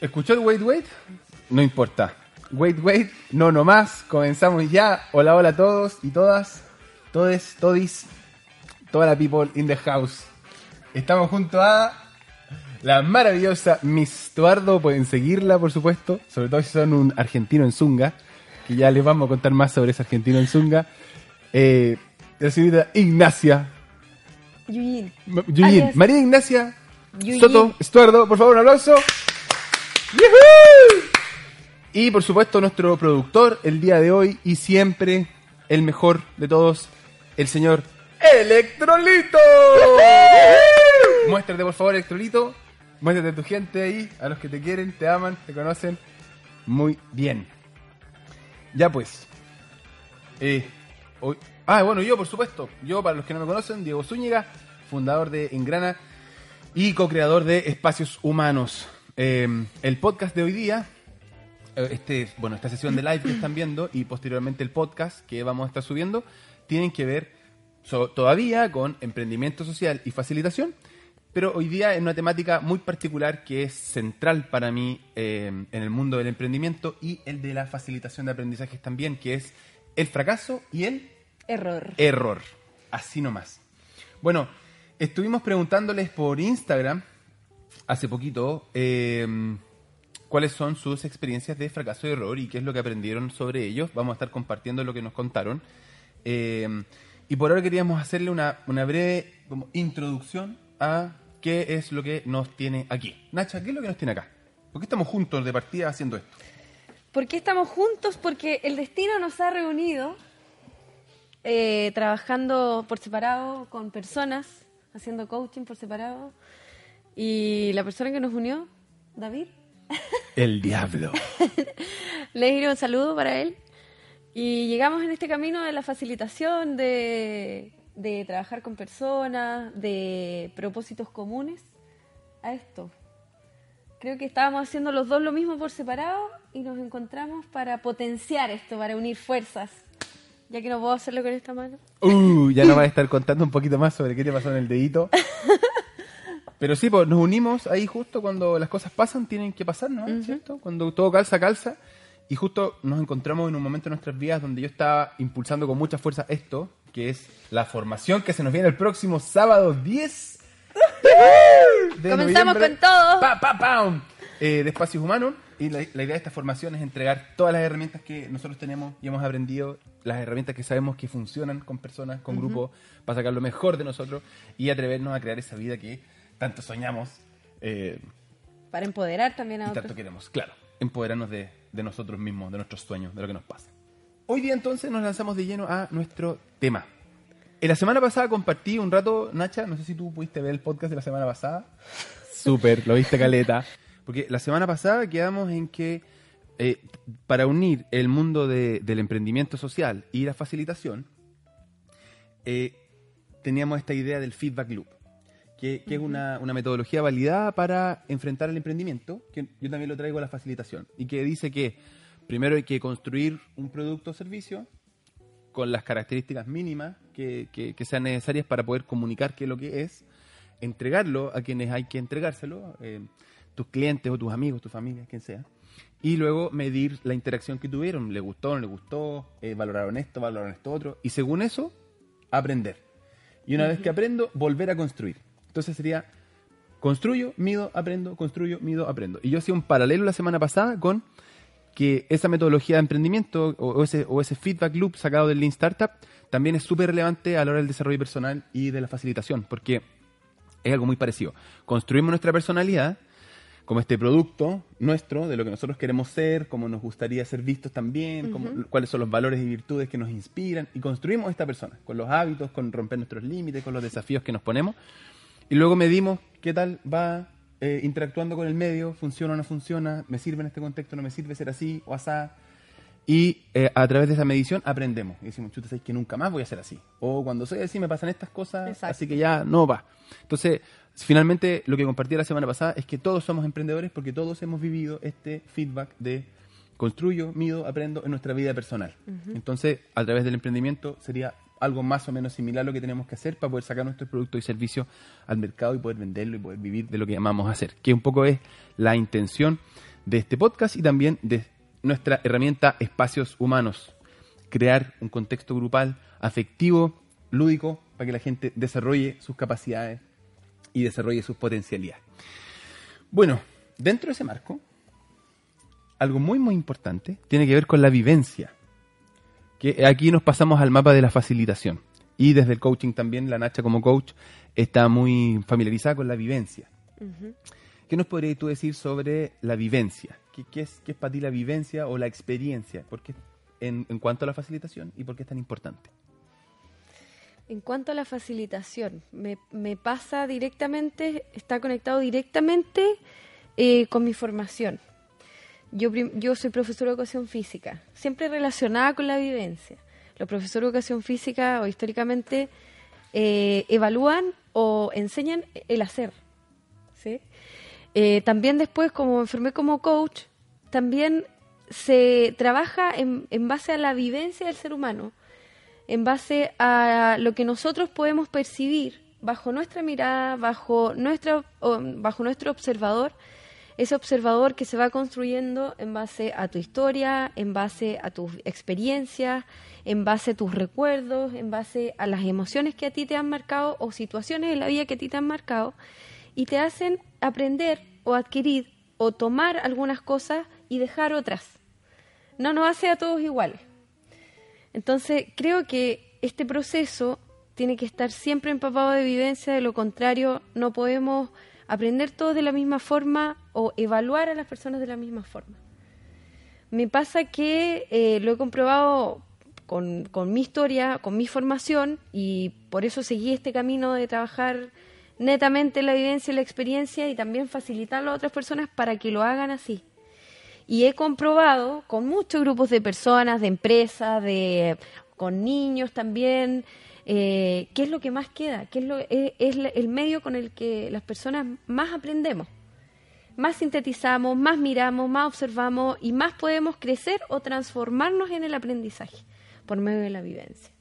¿Escuchó el wait wait? No importa. Wait wait, no no más. Comenzamos ya. Hola hola a todos y todas. Todes, todis. Toda la people in the house. Estamos junto a la maravillosa Miss Tuardo. Pueden seguirla, por supuesto. Sobre todo si son un argentino en Zunga. Que ya les vamos a contar más sobre ese argentino en Zunga. Eh, la señorita Ignacia. Yuyin. Yuyin. María Ignacia Yuyin. Soto Estuardo. Por favor, un aplauso. Y por supuesto nuestro productor el día de hoy y siempre el mejor de todos, el señor Electrolito. Muéstrate por favor Electrolito, muéstrate a tu gente ahí, a los que te quieren, te aman, te conocen muy bien. Ya pues. Eh, hoy- ah, bueno, yo por supuesto, yo para los que no me conocen, Diego Zúñiga, fundador de Engrana y co-creador de Espacios Humanos. Eh, el podcast de hoy día, eh, este, bueno, esta sesión de live que están viendo y posteriormente el podcast que vamos a estar subiendo, tienen que ver so- todavía con emprendimiento social y facilitación, pero hoy día en una temática muy particular que es central para mí eh, en el mundo del emprendimiento y el de la facilitación de aprendizajes también, que es el fracaso y el Error. error. Así nomás. Bueno, estuvimos preguntándoles por Instagram hace poquito eh, cuáles son sus experiencias de fracaso y error y qué es lo que aprendieron sobre ellos. Vamos a estar compartiendo lo que nos contaron. Eh, y por ahora queríamos hacerle una, una breve como, introducción a qué es lo que nos tiene aquí. Nacha, ¿qué es lo que nos tiene acá? ¿Por qué estamos juntos de partida haciendo esto? ¿Por qué estamos juntos? Porque el destino nos ha reunido eh, trabajando por separado con personas, haciendo coaching por separado. Y la persona que nos unió, David, El diablo. le diré un saludo para él. Y llegamos en este camino de la facilitación, de, de trabajar con personas, de propósitos comunes a esto. Creo que estábamos haciendo los dos lo mismo por separado y nos encontramos para potenciar esto, para unir fuerzas. Ya que no puedo hacerlo con esta mano. Uh, ya nos va a estar contando un poquito más sobre qué te pasó en el dedito. Pero sí, pues nos unimos ahí justo cuando las cosas pasan, tienen que pasar, ¿no? ¿Cierto? Cuando todo calza, calza. Y justo nos encontramos en un momento de nuestras vidas donde yo estaba impulsando con mucha fuerza esto, que es la formación que se nos viene el próximo sábado 10 de Comenzamos noviembre. con todo. Pa, pa, pam. Eh, de espacios humanos. Y la, la idea de esta formación es entregar todas las herramientas que nosotros tenemos y hemos aprendido, las herramientas que sabemos que funcionan con personas, con grupos, para sacar lo mejor de nosotros y atrevernos a crear esa vida que tanto soñamos eh, Para empoderar también a y otros. tanto queremos. Claro, empoderarnos de, de nosotros mismos, de nuestros sueños, de lo que nos pasa. Hoy día entonces nos lanzamos de lleno a nuestro tema. En la semana pasada compartí un rato, Nacha, no sé si tú pudiste ver el podcast de la semana pasada. Súper, lo viste caleta. Porque la semana pasada quedamos en que eh, para unir el mundo de- del emprendimiento social y la facilitación, eh, teníamos esta idea del feedback loop, que, que es una, una metodología validada para enfrentar el emprendimiento, que yo también lo traigo a la facilitación, y que dice que primero hay que construir un producto o servicio con las características mínimas que, que- que sean necesarias para poder comunicar qué es lo que es, entregarlo a quienes hay que entregárselo, eh, tus clientes o tus amigos, tu familia, quien sea, y luego medir la interacción que tuvieron, le gustó, no le gustó, eh, valoraron esto, valoraron esto otro, y según eso, aprender. Y una vez que aprendo, volver a construir. Entonces sería, construyo, mido, aprendo, construyo, mido, aprendo. Y yo hacía un paralelo la semana pasada con que esa metodología de emprendimiento o, ese, o ese feedback loop sacado del Lean Startup también es súper relevante a la hora del desarrollo personal y de la facilitación, porque es algo muy parecido. Construimos nuestra personalidad, como este producto nuestro, de lo que nosotros queremos ser, cómo nos gustaría ser vistos también, cómo- cuáles son los valores y virtudes que nos inspiran, y construimos esta persona, con los hábitos, con romper nuestros límites, con los desafíos que nos ponemos, y luego medimos qué tal va eh, interactuando con el medio, funciona o no funciona, me sirve en este contexto, no me sirve ser así o asá, y eh, a través de esa medición aprendemos. Y decimos, chuta, sabes que nunca más voy a ser así. O cuando soy así me pasan estas cosas, Exacto. así que ya no va. Entonces, finalmente lo que compartí la semana pasada es que todos somos emprendedores porque todos hemos vivido este feedback de construyo, mido, aprendo en nuestra vida personal. Entonces, a través del emprendimiento sería algo más o menos similar a lo que tenemos que hacer para poder sacar nuestros productos y servicios al mercado y poder venderlo y poder vivir de lo que llamamos hacer, que un poco es la intención de este podcast y también de nuestra herramienta Espacios Humanos. Crear un contexto grupal, afectivo, lúdico, para que la gente desarrolle sus capacidades y desarrolle sus potencialidades. Bueno, dentro de ese marco, algo muy muy importante tiene que ver con la vivencia. Que aquí nos pasamos al mapa de la facilitación. Y desde el coaching también, la Nacha como coach está muy familiarizada con la vivencia. ¿Qué nos podrías tú decir sobre la vivencia? ¿Qué, qué es, qué es para ti la vivencia o la experiencia? ¿Por qué en, en cuanto a la facilitación y por qué es tan importante? En cuanto a la facilitación, me, me pasa directamente, está conectado directamente eh, con mi formación. Yo, yo soy profesora de educación física, siempre relacionada con la vivencia. Los profesores de educación física o históricamente eh, evalúan o enseñan el hacer. ¿sí? Eh, también después, como me formé como coach, también se trabaja en, en base a la vivencia del ser humano en base a lo que nosotros podemos percibir bajo nuestra mirada, bajo, nuestra, bajo nuestro observador, ese observador que se va construyendo en base a tu historia, en base a tus experiencias, en base a tus recuerdos, en base a las emociones que a ti te han marcado o situaciones en la vida que a ti te han marcado y te hacen aprender o adquirir o tomar algunas cosas y dejar otras. No nos hace a todos iguales. Entonces, creo que este proceso tiene que estar siempre empapado de vivencia, de lo contrario, no podemos aprender todos de la misma forma o evaluar a las personas de la misma forma. Me pasa que eh, lo he comprobado con, con mi historia, con mi formación, y por eso seguí este camino de trabajar netamente la vivencia y la experiencia y también facilitarlo a otras personas para que lo hagan así. Y he comprobado con muchos grupos de personas, de empresas, de con niños también, eh, qué es lo que más queda, qué es, la- el medio con el que las personas más aprendemos, más sintetizamos, más miramos, más observamos y más podemos crecer o transformarnos en el aprendizaje por medio de la vivencia.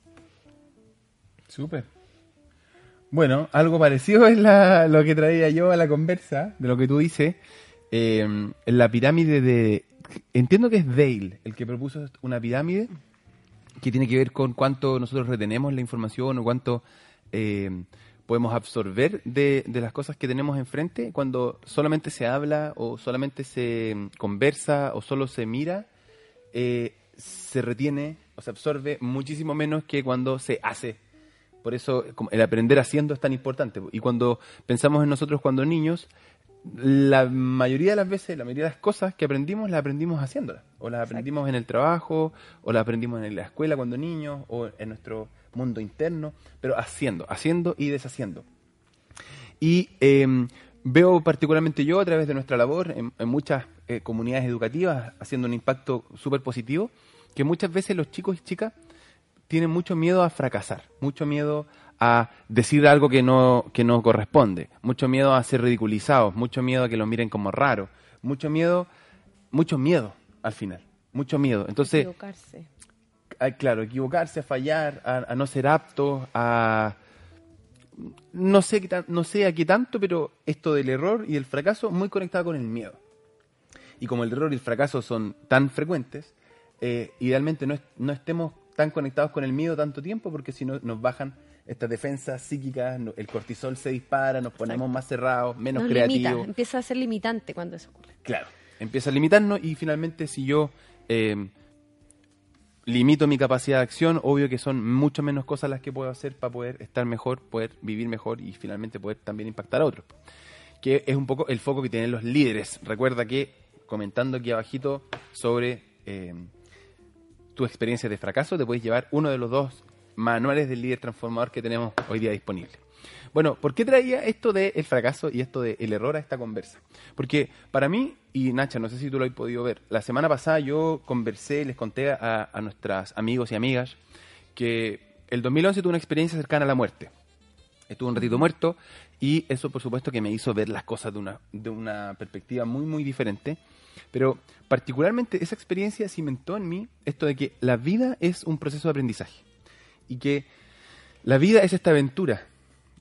Súper. Bueno, algo parecido es lo que traía yo a la conversa, de lo que tú dices. Eh, en la pirámide de... Entiendo que es Dale el que propuso una pirámide que tiene que ver con cuánto nosotros retenemos la información o cuánto eh, podemos absorber de, de las cosas que tenemos enfrente cuando solamente se habla o solamente se mm, conversa o solo se mira, eh, se retiene o se absorbe muchísimo menos que cuando se hace. Por eso el aprender haciendo es tan importante. Y cuando pensamos en nosotros cuando niños, la mayoría de las veces, la mayoría de las cosas que aprendimos, las aprendimos haciéndolas. O las aprendimos en el trabajo, o las aprendimos en la escuela cuando niños, o en nuestro mundo interno, pero haciendo, haciendo y deshaciendo. Y eh, veo particularmente yo a través de nuestra labor en, en muchas eh, comunidades educativas haciendo un impacto súper positivo, que muchas veces los chicos y chicas tienen mucho miedo a fracasar, mucho miedo a decir algo que no, que no corresponde, mucho miedo a ser ridiculizados, mucho miedo a que los miren como raro, mucho miedo, mucho miedo al final, mucho miedo. Entonces, Equivocarse. a- claro, equivocarse, a fallar, a, a no ser apto, a no sé no sé a qué tanto, pero esto del error y el fracaso muy conectado con el miedo. Y como el error y el fracaso son tan frecuentes, eh, idealmente no, es- no estemos tan conectados con el miedo tanto tiempo, porque si no nos bajan estas defensas psíquicas, el cortisol se dispara, nos ponemos más cerrados, menos Nos creativos. limita, empieza a ser limitante cuando eso ocurre. Claro, empieza a limitarnos y finalmente si yo eh, limito mi capacidad de acción, obvio que son mucho menos cosas las que puedo hacer para poder estar mejor, poder vivir mejor y finalmente poder también impactar a otros. que es un poco el foco que tienen los líderes. Recuerda que comentando aquí abajito sobre eh, tu experiencia de fracaso, te puedes llevar uno de los dos manuales del líder transformador que tenemos hoy día disponible. Bueno, ¿por qué traía esto del fracaso y esto del error a esta conversa? Porque para mí, y Nacha, no sé si tú lo has podido ver, la semana pasada yo conversé, les conté a, a nuestras amigos y amigas que el 2011 tuve una experiencia cercana a la muerte. Estuve un ratito muerto y eso por supuesto que me hizo ver las cosas de una, de una perspectiva muy, muy diferente. Pero particularmente esa experiencia cimentó en mí esto de que la vida es un proceso de aprendizaje y que la vida es esta aventura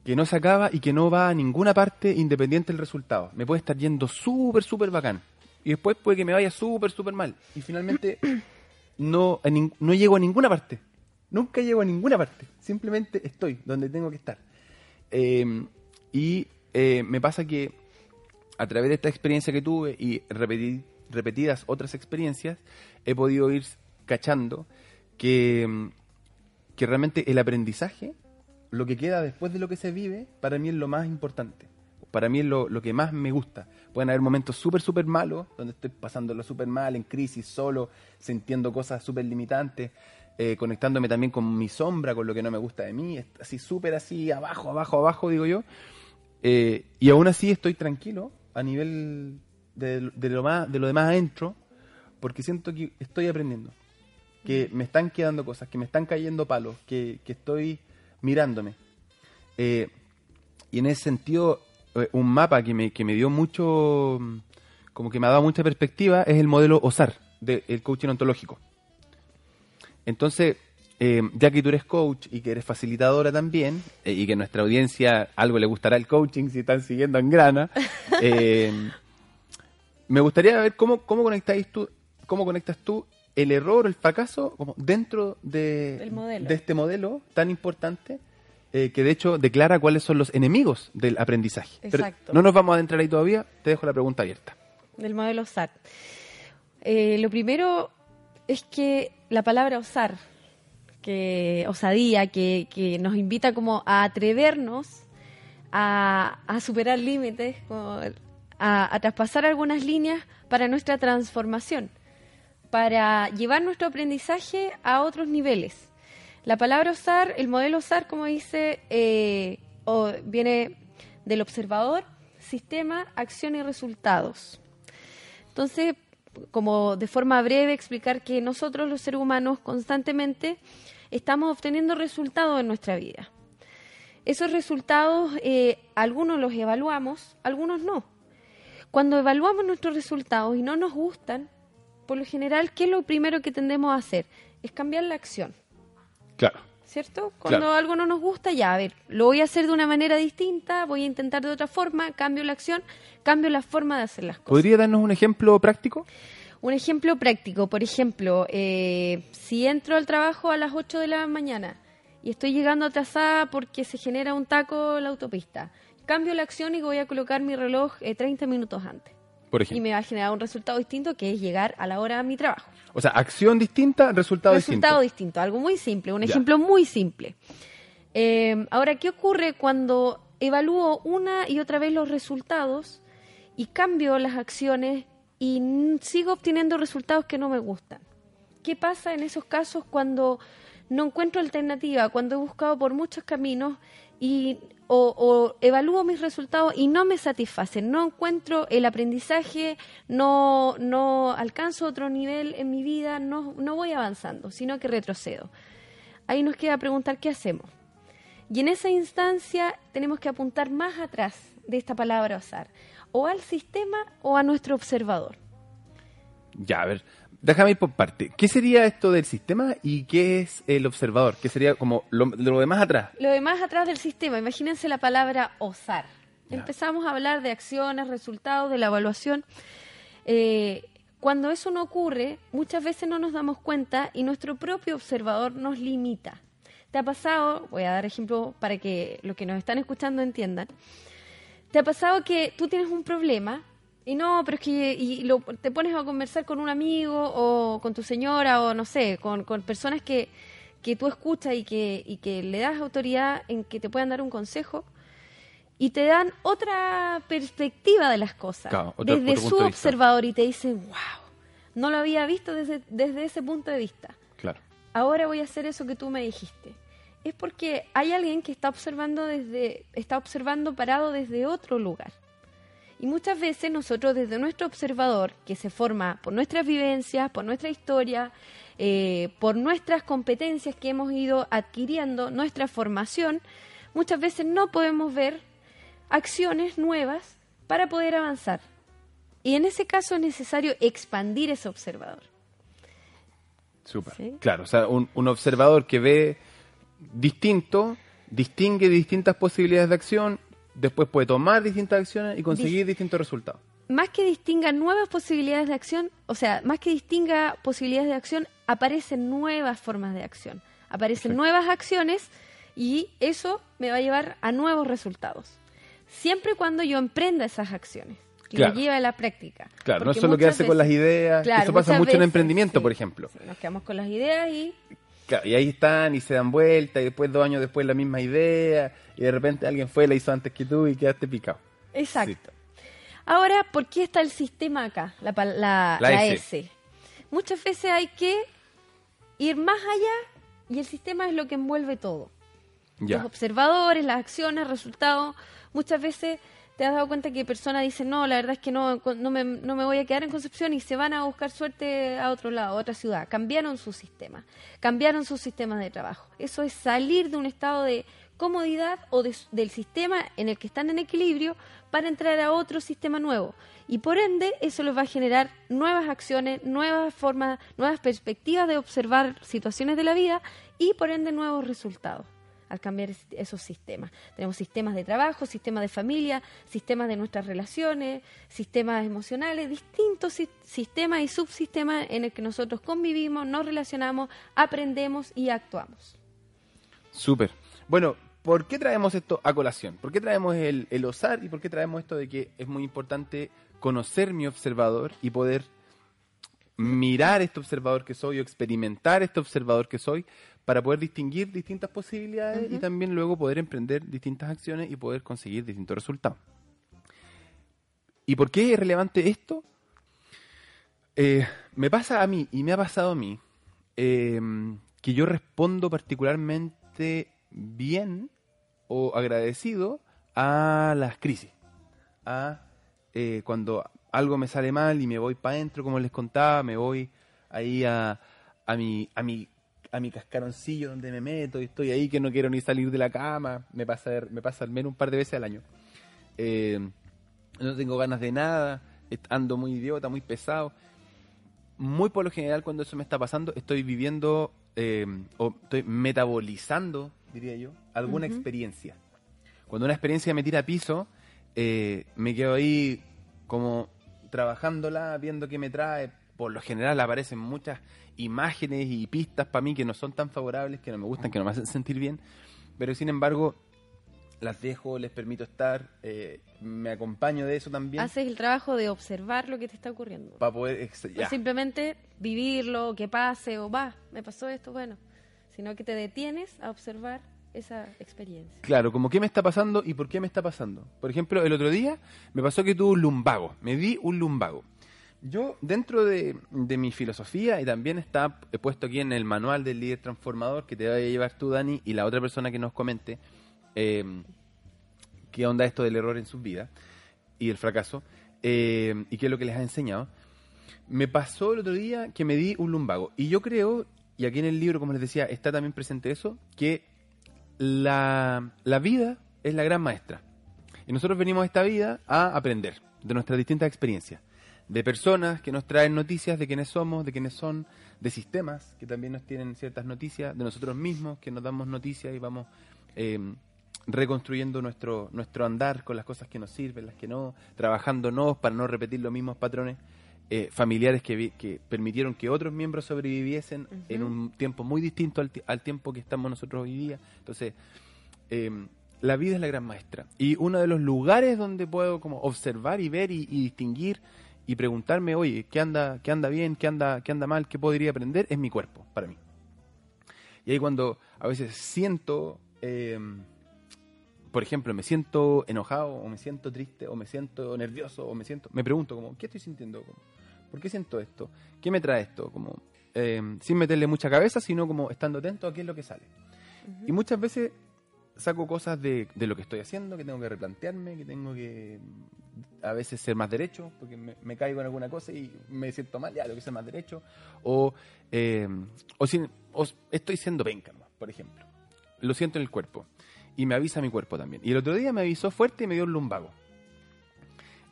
que no se acaba y que no va a ninguna parte independiente del resultado. Me puede estar yendo súper, súper bacán. Y después puede que me vaya súper, súper mal. Y finalmente no, no llego a ninguna parte. Nunca llego a ninguna parte. Simplemente estoy donde tengo que estar. Eh, y eh, me pasa que a través de esta experiencia que tuve y repetidas otras experiencias, he podido ir cachando que, que realmente el aprendizaje, lo que queda después de lo que se vive, para mí es lo más importante. Para mí es lo, que más me gusta. Pueden haber momentos súper, súper malos, donde estoy pasándolo súper mal, en crisis, solo, sintiendo cosas súper limitantes, eh, conectándome también con mi sombra, con lo que no me gusta de mí, así súper así, abajo, abajo, abajo, digo yo. Eh, y aún así estoy tranquilo a nivel de, de, lo más, de lo demás adentro, porque siento que estoy aprendiendo, que me están quedando cosas, que me están cayendo palos, que, que estoy mirándome. Eh, y en ese sentido, eh, un mapa que me, que me dio mucho, como que me ha dado mucha perspectiva, es el modelo OSAR, del coaching ontológico. Entonces, eh, ya que tú eres coach y que eres facilitadora también, eh, y que a nuestra audiencia algo le gustará el coaching si están siguiendo en grana, eh, me gustaría ver cómo, cómo, conectáis tú, cómo conectas tú el error, el fracaso, como dentro de, de este modelo tan importante. que de hecho declara cuáles son los enemigos del aprendizaje. Exacto. no nos vamos a adentrar ahí todavía, te dejo la pregunta abierta. Del modelo SAT. lo primero es que la palabra osar, que osadía, que, que nos invita como a atrevernos a, a superar límites, a, a traspasar algunas líneas para nuestra transformación, para llevar nuestro aprendizaje a otros niveles. La palabra osar, el modelo osar, como dice, eh, o viene del observador, sistema, acción y resultados. Entonces, como de forma breve explicar que nosotros los seres humanos constantemente estamos obteniendo resultados en nuestra vida. Esos resultados, eh, algunos los evaluamos, algunos no. Cuando evaluamos nuestros resultados y no nos gustan, por lo general, ¿qué es lo primero que tendemos a hacer? Es cambiar la acción. Claro. ¿Cierto? Cuando algo no nos gusta, ya, a ver, lo voy a hacer de una manera distinta, voy a intentar de otra forma, cambio la acción, cambio la forma de hacer las cosas. ¿Podría darnos un ejemplo práctico? Un ejemplo práctico, por ejemplo, eh, si entro al trabajo a las 8 de la mañana y estoy llegando atrasada porque se genera un taco en la autopista, cambio la acción y voy a colocar mi reloj 30 eh, minutos antes. Por ejemplo. Y me va a generar un resultado distinto que es llegar a la hora a mi trabajo. O sea, acción distinta, resultado, resultado distinto. Algo muy simple, un ejemplo muy simple. Eh, ahora, ¿qué ocurre cuando evalúo una y otra vez los resultados y cambio las acciones y sigo obteniendo resultados que no me gustan? ¿Qué pasa en esos casos cuando no encuentro alternativa, cuando he buscado por muchos caminos y o, evalúo mis resultados y no me satisfacen, no encuentro el aprendizaje, no, no alcanzo otro nivel en mi vida, no, no voy avanzando, sino que retrocedo. Ahí nos queda preguntar qué hacemos. Y en esa instancia tenemos que apuntar más atrás de esta palabra osar, o al sistema o a nuestro observador. Ya, a ver, Déjame ir por parte. ¿Qué sería esto del sistema y qué es el observador? ¿Qué sería como lo, lo de más atrás? Lo de más atrás del sistema. Imagínense la palabra osar. Empezamos a hablar de acciones, resultados, de la evaluación. Eh, cuando eso no ocurre, muchas veces no nos damos cuenta y nuestro propio observador nos limita. ¿Te ha pasado? Voy a dar ejemplo para que los que nos están escuchando entiendan. ¿Te ha pasado que tú tienes un problema y no, pero es que y lo, te pones a conversar con un amigo o con tu señora o no sé, con, con personas que, que tú escuchas y que, y que le das autoridad en que te puedan dar un consejo y te dan otra perspectiva de las cosas. Claro, otro- desde otro su de observador y te dicen, wow, no lo había visto desde, desde ese punto de vista. Claro. Ahora voy a hacer eso que tú me dijiste. Es porque hay alguien que está observando desde, está observando parado desde otro lugar. Y muchas veces nosotros desde nuestro observador, que se forma por nuestras vivencias, por nuestra historia, eh, por nuestras competencias que hemos ido adquiriendo, nuestra formación, muchas veces no podemos ver acciones nuevas para poder avanzar. Y en ese caso es necesario expandir ese observador. Súper. Sí. Claro, o sea, un, un observador que ve distinto, distingue distintas posibilidades de acción, después puede tomar distintas acciones y conseguir distintos resultados. más que distinga nuevas posibilidades de acción, o sea, más que distinga posibilidades de acción, aparecen nuevas formas de acción, aparecen nuevas acciones y eso me va a llevar a nuevos resultados. Siempre y cuando yo emprenda esas acciones y Claro. las lleve a la práctica. Claro, no Porque es solo quedarse con las veces- ideas. Claro, Eso pasa mucho en veces, emprendimiento, sí, por ejemplo. sí, nos quedamos con las ideas y Claro, y ahí están y se dan vuelta y después dos años después la misma idea y de repente alguien fue, la hizo antes que tú y quedaste picado. Exacto. Ahora, ¿por qué está el sistema acá? La, la- La la S. S. Muchas veces hay que ir más allá y el sistema es lo que envuelve todo. Ya. Los observadores, las acciones, resultados. Muchas veces te has dado cuenta que personas dicen, no, la verdad es que no, no, me, no me voy a quedar en Concepción y se van a buscar suerte a otro lado, a otra ciudad. Cambiaron su sistema, cambiaron sus sistemas de trabajo. Eso es salir de un estado de comodidad o de- del sistema en el que están en equilibrio para entrar a otro sistema nuevo. Y por ende, eso les va a generar nuevas acciones, nuevas formas, nuevas perspectivas de observar situaciones de la vida y por ende nuevos resultados al cambiar es- esos sistemas. Tenemos sistemas de trabajo, sistemas de familia, sistemas de nuestras relaciones, sistemas emocionales, distintos si- sistemas y subsistemas en el que nosotros convivimos, nos relacionamos, aprendemos y actuamos. Súper. Bueno, ¿por qué traemos esto a colación? ¿Por qué traemos el, el osar y por qué traemos esto de que es muy importante conocer mi observador y poder mirar este observador que soy o experimentar este observador que soy para poder distinguir distintas posibilidades y también luego poder emprender distintas acciones y poder conseguir distintos resultados? ¿Y por qué es relevante esto? Eh, me pasa a mí y me ha pasado a mí eh, que yo respondo particularmente bien o agradecido a las crisis. A eh, cuando algo me sale mal y me voy para adentro, como les contaba, me voy ahí a, a, mi, a, mi, a mi cascaroncillo donde me meto y estoy ahí que no quiero ni salir de la cama. Me pasa, me pasa al menos un par de veces al año. Eh, no tengo ganas de nada, ando muy idiota, muy pesado. Muy por lo general cuando eso me está pasando, estoy viviendo eh, o estoy metabolizando, diría yo, alguna experiencia. Cuando una experiencia me tira a piso, eh, me quedo ahí como trabajándola, viendo qué me trae. Por lo general aparecen muchas imágenes y pistas para mí que no son tan favorables, que no me gustan, que no me hacen sentir bien. Pero sin embargo, las dejo, les permito estar, eh, me acompaño de eso también. Haces el trabajo de observar lo que te está ocurriendo. Para poder... ya. simplemente vivirlo, que pase o va, me pasó esto, bueno, sino que te detienes a observar esa experiencia. Claro, como qué me está pasando y por qué me está pasando. Por ejemplo, el otro día me pasó que tuve un lumbago, me di un lumbago. Yo, dentro de, mi filosofía, y también está puesto aquí en el manual del líder transformador que te vaya a llevar tú, Dani, y la otra persona que nos comente eh, qué onda esto del error en sus vidas y el fracaso, eh, y qué es lo que les ha enseñado. Me pasó el otro día que me di un lumbago. Y yo creo, y aquí en el libro, como les decía, está también presente eso, que la, la vida es la gran maestra. Y nosotros venimos a esta vida a aprender de nuestras distintas experiencias. De personas que nos traen noticias de quiénes somos, de quiénes son, de sistemas que también nos tienen ciertas noticias, de nosotros mismos que nos damos noticias y vamos eh, reconstruyendo nuestro, nuestro andar con las cosas que nos sirven, las que no, trabajándonos para no repetir los mismos patrones eh, familiares que, vi- que permitieron que otros miembros sobreviviesen en un tiempo muy distinto al, al tiempo que estamos nosotros hoy día. Entonces, eh, la vida es la gran maestra. Y uno de los lugares donde puedo como observar y ver y, y distinguir y preguntarme, oye, ¿qué anda, qué anda bien, qué anda, qué anda mal, qué podría aprender? Es mi cuerpo, para mí. Y ahí cuando a veces siento eh, por ejemplo, me siento enojado, o me siento triste, o me siento nervioso, o me siento. Me pregunto, como, ¿qué estoy sintiendo? Como, ¿Por qué siento esto? ¿Qué me trae esto? Como, eh, sin meterle mucha cabeza, sino como estando atento a qué es lo que sale. Y muchas veces saco cosas de, de lo que estoy haciendo, que tengo que replantearme, que tengo que a veces ser más derecho, porque me, caigo en alguna cosa y me siento mal, ya, lo que ser más derecho. O, eh, o, sin- o estoy siendo penca, ¿no? por ejemplo. Lo siento en el cuerpo. Y me avisa mi cuerpo también. Y el otro día me avisó fuerte y me dio un lumbago.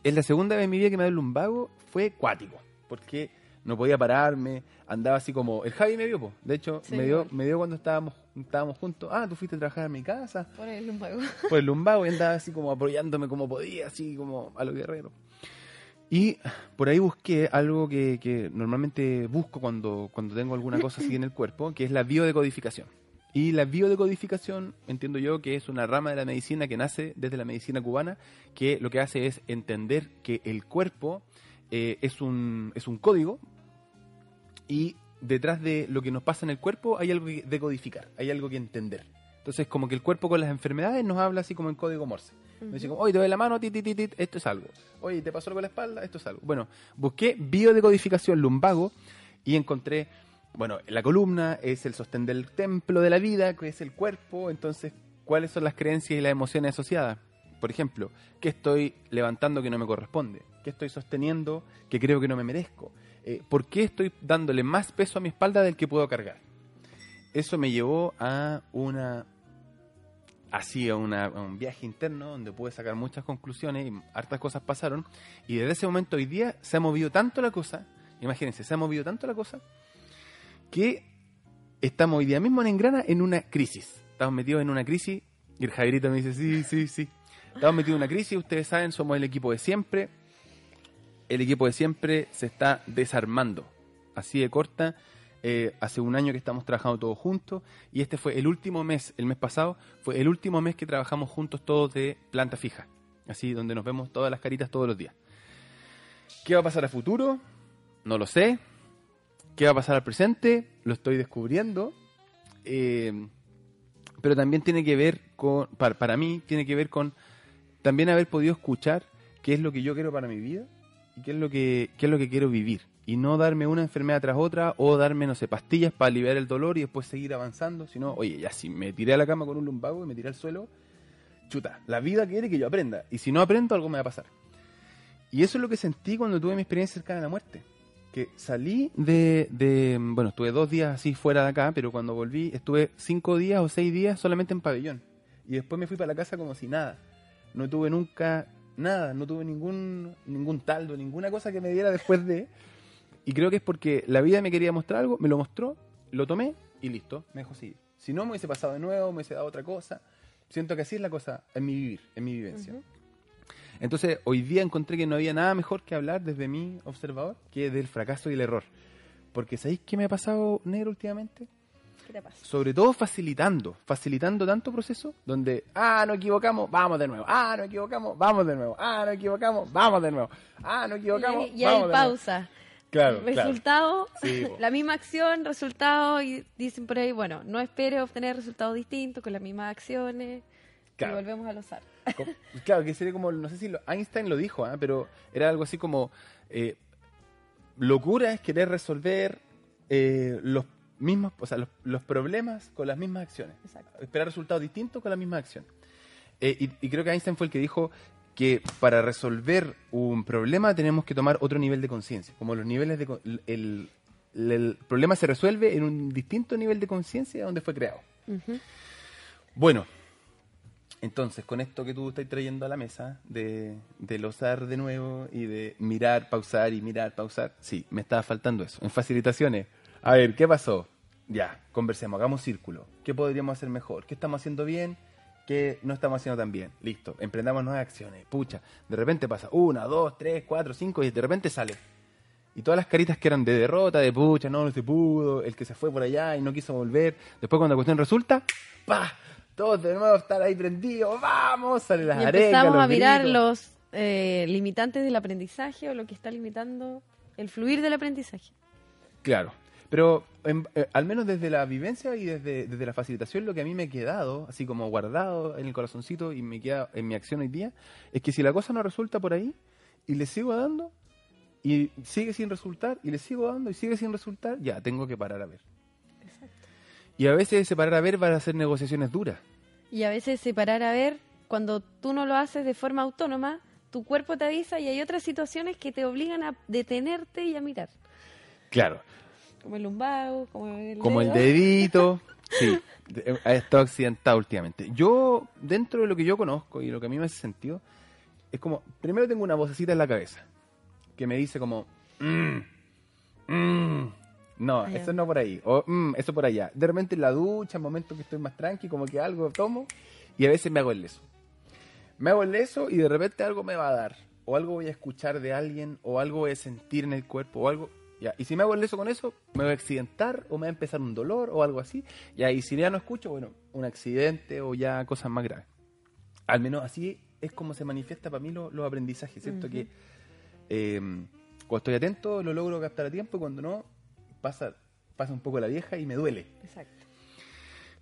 Es la segunda vez en mi vida que me dio el lumbago, fue cuático, porque no podía pararme, andaba así como... El Javi me vio, po. de hecho, Sí, me, dio, igual. me dio cuando estábamos, estábamos juntos, ah, tú fuiste a trabajar a mi casa, Por el lumbago. por el lumbago y andaba así como apoyándome como podía, así como a lo guerrero. Y por ahí busqué algo que, que normalmente busco cuando, cuando tengo alguna cosa así en el cuerpo, que es la biodecodificación. Y la biodecodificación, entiendo yo, que es una rama de la medicina que nace desde la medicina cubana, que lo que hace es entender que el cuerpo eh, es, un, es un código y detrás de lo que nos pasa en el cuerpo hay algo que decodificar, hay algo que entender. Entonces, como que el cuerpo con las enfermedades nos habla así como en código Morse. Dice como, oye, te duele la mano, tit, tit, tit, esto es algo. Oye, te pasó algo en la espalda, esto es algo. Bueno, busqué biodecodificación lumbago y encontré, bueno, la columna es el sostén del templo de la vida, que es el cuerpo, entonces, ¿cuáles son las creencias y las emociones asociadas? Por ejemplo, ¿qué estoy levantando que no me corresponde? ¿Qué estoy sosteniendo que creo que no me merezco? Eh, ¿Por qué estoy dándole más peso a mi espalda del que puedo cargar? Eso me llevó a una así a, una- a un viaje interno donde pude sacar muchas conclusiones y hartas cosas pasaron. Y desde ese momento hoy día se ha movido tanto la cosa, imagínense, se ha movido tanto la cosa que estamos hoy día mismo en Engrana en una crisis. Estamos metidos en una crisis y el Javierito me dice, sí, sí, sí. Estamos metidos en una crisis, ustedes saben, somos el equipo de siempre. El equipo de siempre se está desarmando. Así de corta. Eh, hace un año que estamos trabajando todos juntos y este fue el último mes, el mes pasado, fue el último mes que trabajamos juntos todos de planta fija. Así, donde nos vemos todas las caritas todos los días. ¿Qué va a pasar a futuro? No lo sé. ¿Qué va a pasar al presente? Lo estoy descubriendo. Eh, pero también tiene que ver con, para, para mí, tiene que ver con también haber podido escuchar qué es lo que yo quiero para mi vida y qué es lo que, qué es lo que quiero vivir. Y no darme una enfermedad tras otra o darme, no sé, pastillas para aliviar el dolor y después seguir avanzando, sino, oye, ya si me tiré a la cama con un lumbago y me tiré al suelo, chuta, la vida quiere que yo aprenda. Y si no aprendo, algo me va a pasar. Y eso es lo que sentí cuando tuve mi experiencia cercana a la muerte. Que salí de, de- bueno, estuve dos días así fuera de acá, pero cuando volví estuve cinco días o seis días solamente en pabellón. Y después me fui para la casa como si nada. No tuve nunca nada, no tuve ningún, ningún taldo, ninguna cosa que me diera después de... Y creo que es porque la vida me quería mostrar algo, me lo mostró, lo tomé y listo, me dejó seguir. Si no, me hubiese pasado de nuevo, me hubiese dado otra cosa. Siento que así es la cosa en mi vivir, en mi vivencia. Entonces, hoy día encontré que no había nada mejor que hablar desde mi observador que del fracaso y el error. Porque ¿sabéis qué me ha pasado negro últimamente? ¿Qué te pasa? Sobre todo facilitando, facilitando tanto proceso donde, ah, no equivocamos, vamos de nuevo, ah, no equivocamos, vamos de nuevo, ah, no equivocamos, vamos de nuevo, ah, no equivocamos, Y, y hay de pausa. Claro, claro. resultado, Sí, la misma acción, resultado, y dicen por ahí, bueno, no espere obtener resultados distintos con las mismas acciones. Claro. Y volvemos al azar. Claro, que sería como, no sé si lo- Einstein lo dijo, ¿ah? pero era algo así como, eh, locura es querer resolver eh, los mismos, o sea, los, los problemas con las mismas acciones. Exacto. Esperar resultados distintos con la misma acción. Eh, y, y creo que Einstein fue el que dijo que para resolver un problema tenemos que tomar otro nivel de conciencia. Como los niveles de... El, el- el problema se resuelve en un distinto nivel de conciencia donde fue creado. Bueno, entonces con esto que tú estás trayendo a la mesa, de, de losar de nuevo y de mirar, pausar y mirar, pausar, sí, me estaba faltando eso. En facilitaciones, a ver, ¿qué pasó? Ya, conversemos, hagamos círculo. ¿Qué podríamos hacer mejor? ¿Qué estamos haciendo bien? ¿Qué no estamos haciendo tan bien? Listo, emprendamos nuevas acciones. Pucha, de repente pasa una, dos, tres, cuatro, cinco y de repente sale. Y todas las caritas que eran de derrota, de pucha, no, no se pudo, el que se fue por allá y no quiso volver. Después cuando la cuestión resulta, ¡pa! Todos de nuevo están ahí prendidos, ¡vamos! Salen las Y empezamos a mirar gritos. los eh, limitantes del aprendizaje o lo que está limitando el fluir del aprendizaje. Claro. Pero en- eh, al menos desde la vivencia y desde, desde la facilitación, lo que a mí me ha quedado, así como guardado en el corazoncito y me queda en mi acción hoy día, es que si la cosa no resulta por ahí y le sigo dando y sigue sin resultar y le sigo dando y sigue sin resultar, ya tengo que parar a ver. Y a veces ese parar a ver va a hacer negociaciones duras. Y a veces separar a ver, cuando tú no lo haces de forma autónoma, tu cuerpo te avisa y hay otras situaciones que te obligan a detenerte y a mirar. Claro, Como el lumbago, como el como el dedito. Sí, ha estado accidentado últimamente. Yo, dentro de lo que yo conozco y lo que a mí me hace sentido, es como, primero tengo una vocecita en la cabeza que me dice como, "Mm, mm". no, ya. eso no por ahí, o "Mm, eso por allá. De repente en la ducha, en momentos que estoy más tranqui, como que algo tomo y a veces me hago el leso. Me hago el leso y de repente algo me va a dar, o algo voy a escuchar de alguien, o algo voy a sentir en el cuerpo, o algo. Ya. Y si me hago el leso con eso, me voy a accidentar, o me va a empezar un dolor, o algo así. Y ahí, si ya no escucho, bueno, un accidente o ya cosas más graves. Al menos así es como se manifiesta para mí lo- los aprendizajes, ¿cierto? Que eh, cuando estoy atento lo logro captar a tiempo y cuando no, pasa, pasa un poco la vieja y me duele. Exacto.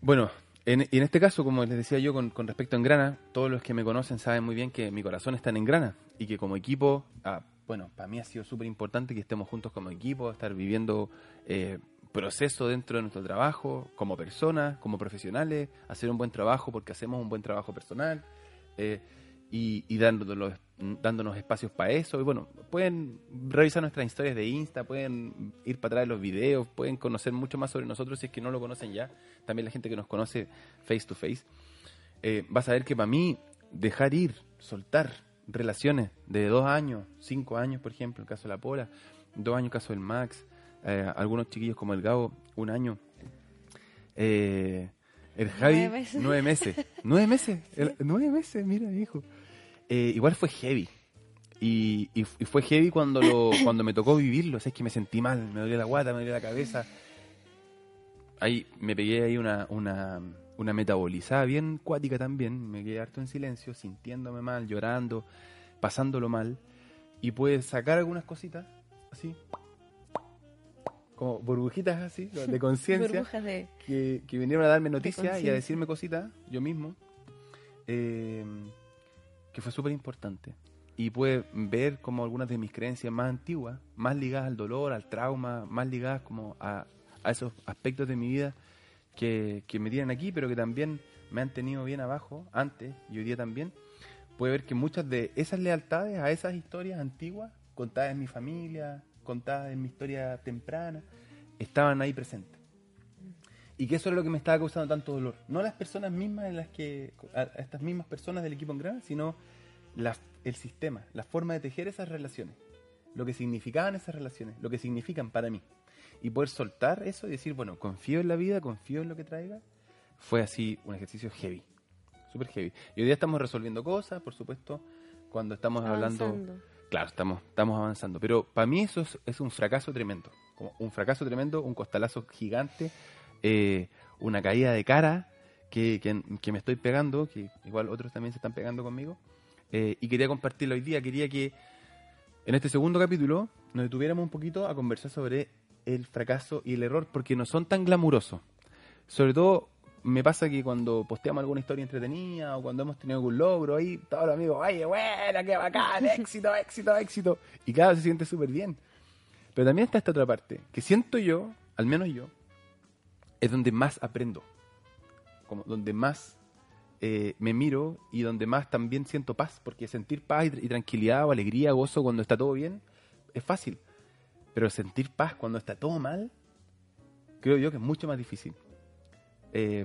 Bueno, en, y en este caso, como les decía yo con, con respecto a Engrana, todos los que me conocen saben muy bien que mi corazón está en Engrana y que como equipo, ah, bueno, para mí ha sido súper importante que estemos juntos como equipo, estar viviendo eh, proceso dentro de nuestro trabajo, como personas, como profesionales, hacer un buen trabajo porque hacemos un buen trabajo personal eh, y, dándonos, dándonos espacios para eso. Y bueno, pueden revisar nuestras historias de Insta, pueden ir para atrás de los videos, pueden conocer mucho más sobre nosotros si es que no lo conocen ya. También la gente que nos conoce face to face. Eh, va a saber que para mí dejar ir, soltar relaciones de dos años, cinco años, por ejemplo, el caso de la Pola, dos años, el caso del Max, eh, algunos chiquillos como el Gabo, un año. Eh, el Javi, Nueve meses. nueve meses. Nueve meses, el- nueve meses, mira, hijo. Eh, igual fue heavy. Y, y- y fue heavy cuando lo, cuando me tocó vivirlo. O sea, es que me sentí mal, me dolía la guata, me dolía la cabeza. Ahí me pegué ahí una, una, una metabolizada bien cuática también. Me quedé harto en silencio, sintiéndome mal, llorando, pasándolo mal. Y pude sacar algunas cositas, así. Como burbujitas así, de conciencia de... que, que vinieron a darme noticias y a decirme cositas, yo mismo, eh, que fue súper importante. Y pude ver como algunas de mis creencias más antiguas, más ligadas al dolor, al trauma, más ligadas como a, a esos aspectos de mi vida que, que me tienen aquí, pero que también me han tenido bien abajo antes y hoy día también. Puede ver que muchas de esas lealtades a esas historias antiguas, contadas en mi familia, contadas en mi historia temprana, estaban ahí presentes y que eso era lo que me estaba causando tanto dolor. No las personas mismas en las que, a, estas mismas personas del equipo en Granada, sino la- el sistema, la forma de tejer esas relaciones, lo que significaban esas relaciones, lo que significan para mí. Y poder soltar eso y decir, bueno, confío en la vida, confío en lo que traiga, fue así un ejercicio heavy, súper heavy. Y hoy día estamos resolviendo cosas, por supuesto, cuando estamos hablando... Avanzando. Claro, estamos, estamos avanzando. Pero para mí eso es, es un fracaso tremendo. Como un fracaso tremendo, un costalazo gigante, eh, una caída de cara que, que, que me estoy pegando, que igual otros también se están pegando conmigo. eh, y quería compartirlo hoy día. Quería que en este segundo capítulo nos detuviéramos un poquito a conversar sobre el fracaso y el error, porque no son tan glamurosos. Sobre todo me pasa que cuando posteamos alguna historia entretenida o cuando hemos tenido algún logro, ahí todos los amigos, oye, buena, qué bacán, éxito, éxito, éxito. Y cada vez se siente súper bien. Pero también está esta otra parte, que siento yo, al menos yo, es donde más aprendo. Como donde más eh, me miro y donde más también siento paz, porque sentir paz y, y tranquilidad o alegría, gozo cuando está todo bien, es fácil. Pero sentir paz cuando está todo mal, creo yo que es mucho más difícil. Eh,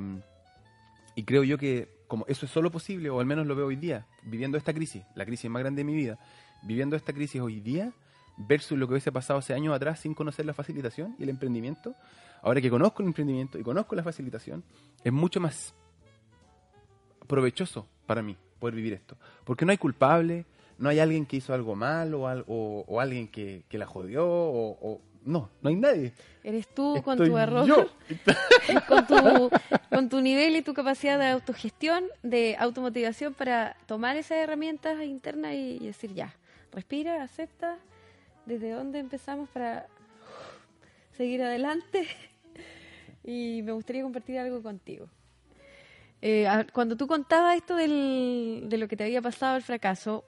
y creo yo que como eso es solo posible, o al menos lo veo hoy día, viviendo esta crisis, la crisis más grande de mi vida, viviendo esta crisis hoy día, versus lo que hubiese pasado hace años atrás sin conocer la facilitación y el emprendimiento, ahora que conozco el emprendimiento y conozco la facilitación, es mucho más provechoso para mí poder vivir esto. Porque no hay culpable, no hay alguien que hizo algo mal o, al- o- o alguien que, que la jodió, o, o- no, no hay nadie. Eres tú con tu error, yo. con, tu, con tu nivel y tu capacidad de autogestión, de automotivación para tomar esas herramientas internas y, y decir ya, respira, acepta, desde dónde empezamos para seguir adelante y me gustaría compartir algo contigo. Eh, cuando tú contabas esto del- de lo que te había pasado, el fracaso,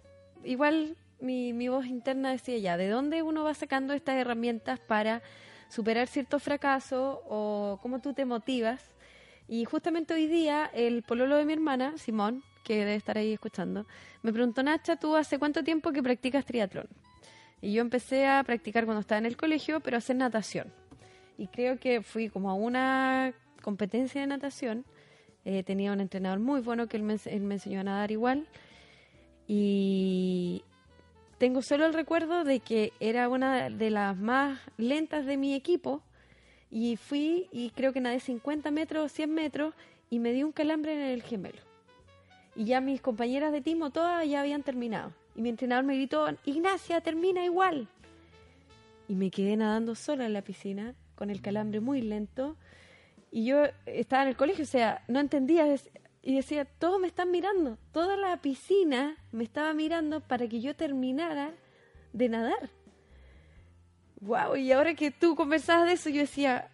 igual mi, mi voz interna decía ya, ¿de dónde uno va sacando estas herramientas para superar ciertos fracasos o cómo tú te motivas? Y justamente hoy día el pololo de mi hermana, Simón, que debe estar ahí escuchando, me preguntó, Nacha, ¿tú hace cuánto tiempo que practicas triatlón? Y yo empecé a practicar cuando estaba en el colegio, pero a hacer natación. Y creo que fui como a una competencia de natación. Eh, tenía un entrenador muy bueno que él me, él me enseñó a nadar igual. Y tengo solo el recuerdo de que era una de las más lentas de mi equipo. Y fui y creo que nadé 50 metros, 100 metros y me di un calambre en el gemelo. Y ya mis compañeras de timo todas ya habían terminado. Y mi entrenador me gritó, Ignacia, termina igual. Y me quedé nadando sola en la piscina, con el calambre muy lento. Y yo estaba en el colegio, o sea, no entendía. Y decía, todos me están mirando. Toda la piscina me estaba mirando para que yo terminara de nadar. Wow, y ahora que tú conversabas de eso, yo decía,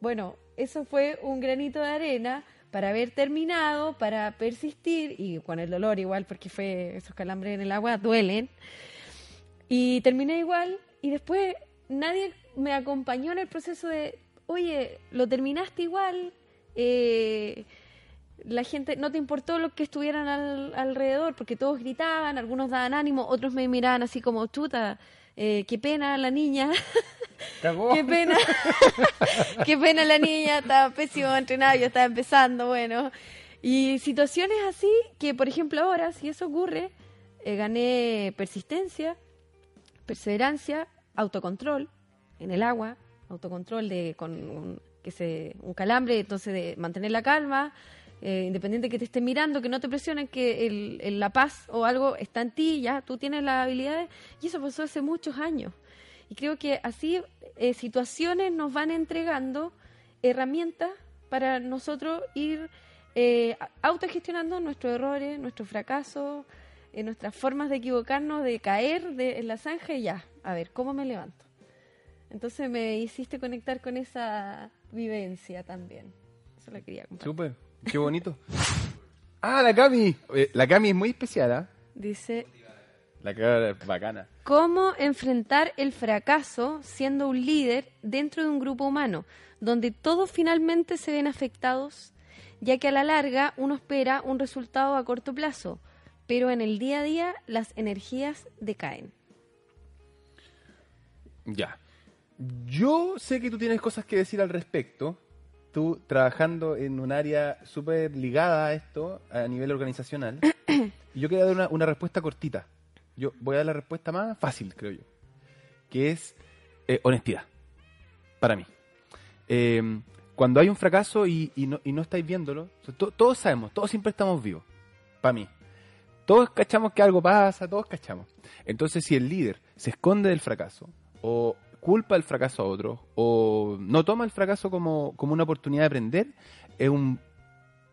bueno, eso fue un granito de arena para haber terminado, para persistir, y con el dolor igual, porque fue esos calambres en el agua duelen. Y terminé igual, y después nadie me acompañó en el proceso de, oye, lo terminaste igual, eh, la gente, no te importó lo que estuvieran al- alrededor, porque todos gritaban, algunos daban ánimo, otros me miraban así como, chuta, eh, qué pena la niña. Qué pena. Qué pena la niña, estaba pésimo entrenada, yo estaba empezando, bueno. Y situaciones así que, por ejemplo, ahora, si eso ocurre, eh, gané persistencia, perseverancia, autocontrol en el agua, autocontrol de con un, que se, un calambre, entonces de mantener la calma, eh, independiente que te estén mirando, que no te presionen, que el, la paz o algo está en ti, ya tú tienes las habilidades, y eso pasó hace muchos años. Y creo que así eh, situaciones nos van entregando herramientas para nosotros ir eh, autogestionando nuestros errores, nuestros fracasos, eh, nuestras formas de equivocarnos, de caer de, en la zanja y ya, a ver, ¿cómo me levanto? Entonces me hiciste conectar con esa vivencia también. Eso lo quería compartir. Súper, qué bonito. Ah, la Cami. La Cami es muy especial, ¿ah? Dice, La cara es bacana. ¿Cómo enfrentar el fracaso siendo un líder dentro de un grupo humano, donde todos finalmente se ven afectados, ya que a la larga uno espera un resultado a corto plazo, pero en el día a día las energías decaen? Ya. Yo sé que tú tienes cosas que decir al respecto. Tú trabajando en un área súper ligada a esto, a nivel organizacional. y yo quería dar una, respuesta cortita. Yo voy a dar la respuesta más fácil, creo yo. Que es eh, honestidad. Para mí. Eh, cuando hay un fracaso y, no, estáis viéndolo, todos sabemos, todos siempre estamos vivos. Para mí. Todos cachamos que algo pasa, todos cachamos. Entonces, si el líder se esconde del fracaso, o culpa el fracaso a otros, o no toma el fracaso como, como una oportunidad de aprender, es un,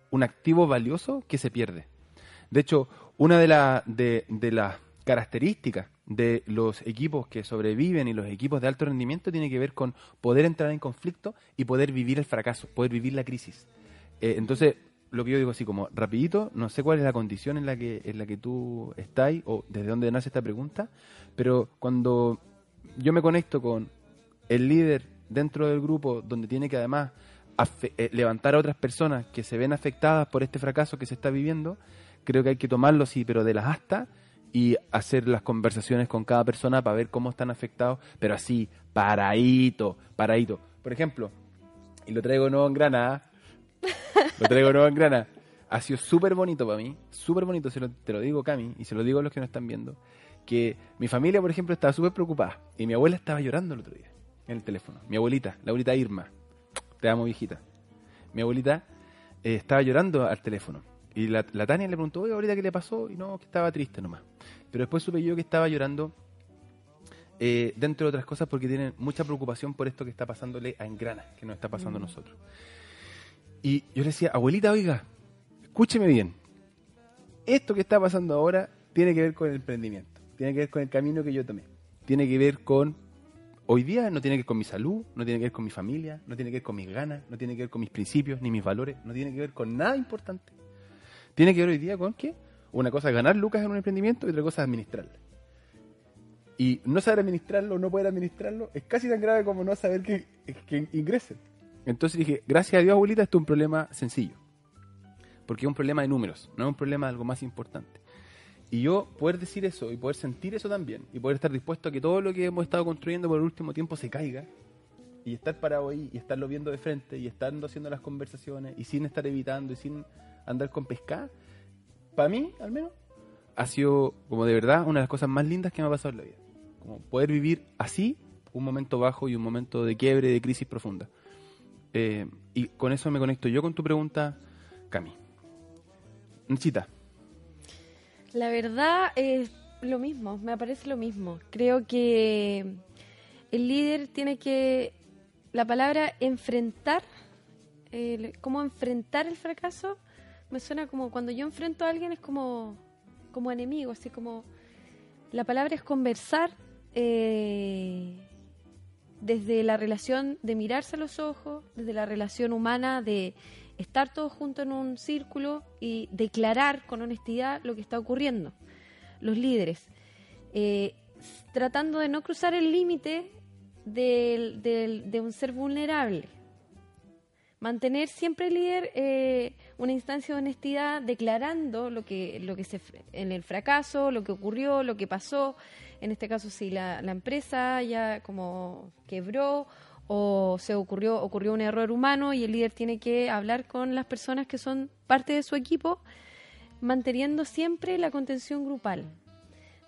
un activo valioso que se pierde. De hecho, una de, la- de, de las características de los equipos que sobreviven y los equipos de alto rendimiento tiene que ver con poder entrar en conflicto y poder vivir el fracaso, poder vivir la crisis. Eh, entonces, lo que yo digo así como rapidito, no sé cuál es la condición en la que en la que tú estás o desde dónde nace esta pregunta, pero cuando yo me conecto con el líder dentro del grupo donde tiene que además eh, levantar a otras personas que se ven afectadas por este fracaso que se está viviendo, creo que hay que tomarlo sí, pero de las astas y hacer las conversaciones con cada persona para ver cómo están afectados, pero así, paradito, paradito. Por ejemplo, y lo traigo nuevo en Granada, lo traigo nuevo en Granada. Ha sido súper bonito para mí, súper bonito, se lo- te lo digo Cami, y se lo digo a los que nos están viendo, que mi familia, por ejemplo, estaba súper preocupada, y mi abuela estaba llorando el otro día, en el teléfono. Mi abuelita, la abuelita Irma, te amo viejita. Mi abuelita eh, estaba llorando al teléfono, y la, la Tania le preguntó, oye, abuelita, ¿qué le pasó? Y no, que estaba triste nomás. Pero después supe yo que estaba llorando eh, dentro de otras cosas porque tienen mucha preocupación por esto que está pasándole a Engrana, que nos está pasando a nosotros. Y yo le decía, abuelita, oiga, escúcheme bien. Esto que está pasando ahora tiene que ver con el emprendimiento, tiene que ver con el camino que yo tomé, tiene que ver con hoy día no tiene que ver con mi salud, no tiene que ver con mi familia, no tiene que ver con mis ganas, no tiene que ver con mis principios ni mis valores, no tiene que ver con nada importante. Tiene que ver hoy día con que una cosa es ganar lucas en un emprendimiento y otra cosa es administrarlo. Y no saber administrarlo, no poder administrarlo, es casi tan grave como no saber que, que ingrese. Entonces dije, gracias a Dios, abuelita, esto es un problema sencillo. Porque es un problema de números, no es un problema de algo más importante. Y yo poder decir eso y poder sentir eso también y poder estar dispuesto a que todo lo que hemos estado construyendo por el último tiempo se caiga y estar parado ahí y estarlo viendo de frente y estando haciendo las conversaciones y sin estar evitando y sin andar con pescar, para mí al menos, ha sido como de verdad una de las cosas más lindas que me ha pasado en la vida. Como poder vivir así un momento bajo y un momento de quiebre, de crisis profunda. Eh, y con eso me conecto yo con tu pregunta, Cami. Necesita. La verdad es lo mismo, me parece lo mismo. Creo que el líder tiene que, la palabra enfrentar, cómo enfrentar el fracaso, me suena como cuando yo enfrento a alguien es como, como enemigo, así como la palabra es conversar eh, desde la relación de mirarse a los ojos, desde la relación humana de estar todos juntos en un círculo y declarar con honestidad lo que está ocurriendo. Los líderes, eh, tratando de no cruzar el límite de un ser vulnerable. Mantener siempre el líder eh, una instancia de honestidad, declarando lo que, lo que se, en el fracaso, lo que ocurrió, lo que pasó. En este caso, si la, la empresa ya como quebró o se ocurrió, ocurrió un error humano y el líder tiene que hablar con las personas que son parte de su equipo, manteniendo siempre la contención grupal.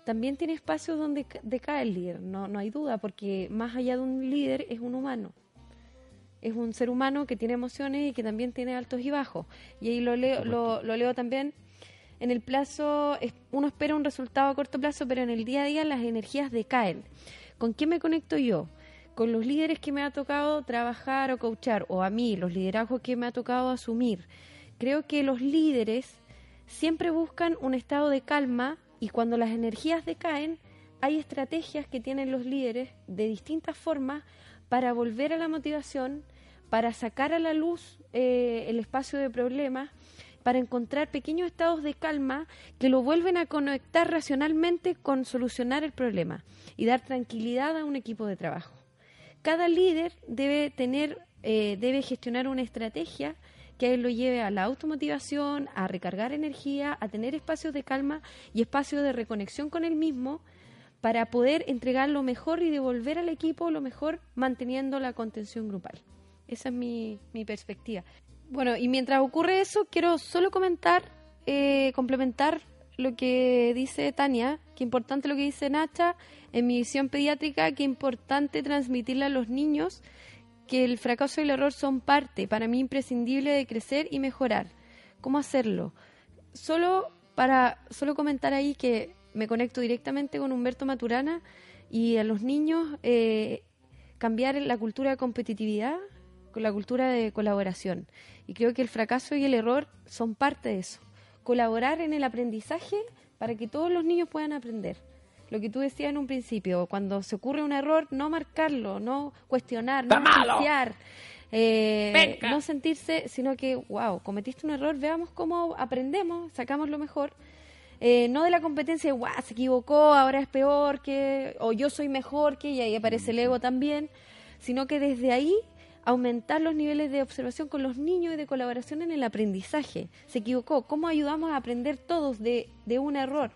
También tiene espacios donde decae el líder, no, no hay duda, porque más allá de un líder es un humano. Es un ser humano que tiene emociones y que también tiene altos y bajos. Y ahí lo leo, lo, lo leo también en el plazo, uno espera un resultado a corto plazo, pero en el día a día las energías decaen. ¿Con qué me conecto yo? Con los líderes que me ha tocado trabajar o coachar, o a mí, los liderazgos que me ha tocado asumir, creo que los líderes siempre buscan un estado de calma y cuando las energías decaen, hay estrategias que tienen los líderes de distintas formas para volver a la motivación, para sacar a la luz eh, el espacio de problemas, para encontrar pequeños estados de calma que lo vuelven a conectar racionalmente con solucionar el problema y dar tranquilidad a un equipo de trabajo cada líder debe tener, eh, debe gestionar una estrategia que lo lleve a la automotivación, a recargar energía, a tener espacios de calma y espacios de reconexión con él mismo para poder entregar lo mejor y devolver al equipo lo mejor manteniendo la contención grupal. Esa es mi, mi perspectiva. Bueno, y mientras ocurre eso, quiero solo comentar, eh, complementar lo que dice Tania, que importante lo que dice Nacha, en mi visión pediátrica, que importante transmitirle a los niños que el fracaso y el error son parte, para mí imprescindible de crecer y mejorar. ¿Cómo hacerlo? Solo para solo comentar ahí que me conecto directamente con Humberto Maturana y a los niños eh, cambiar la cultura de competitividad con la cultura de colaboración. Y creo que el fracaso y el error son parte de eso colaborar en el aprendizaje para que todos los niños puedan aprender. Lo que tú decías en un principio, cuando se ocurre un error, no marcarlo, no cuestionar, no apreciar, eh, no sentirse, sino que, wow, cometiste un error, veamos cómo aprendemos, sacamos lo mejor. Eh, no de la competencia, wow, se equivocó, ahora es peor que, o yo soy mejor que, y ahí aparece el ego también, sino que desde ahí aumentar los niveles de observación con los niños y de colaboración en el aprendizaje. Se equivocó. ¿Cómo ayudamos a aprender todos de, un error?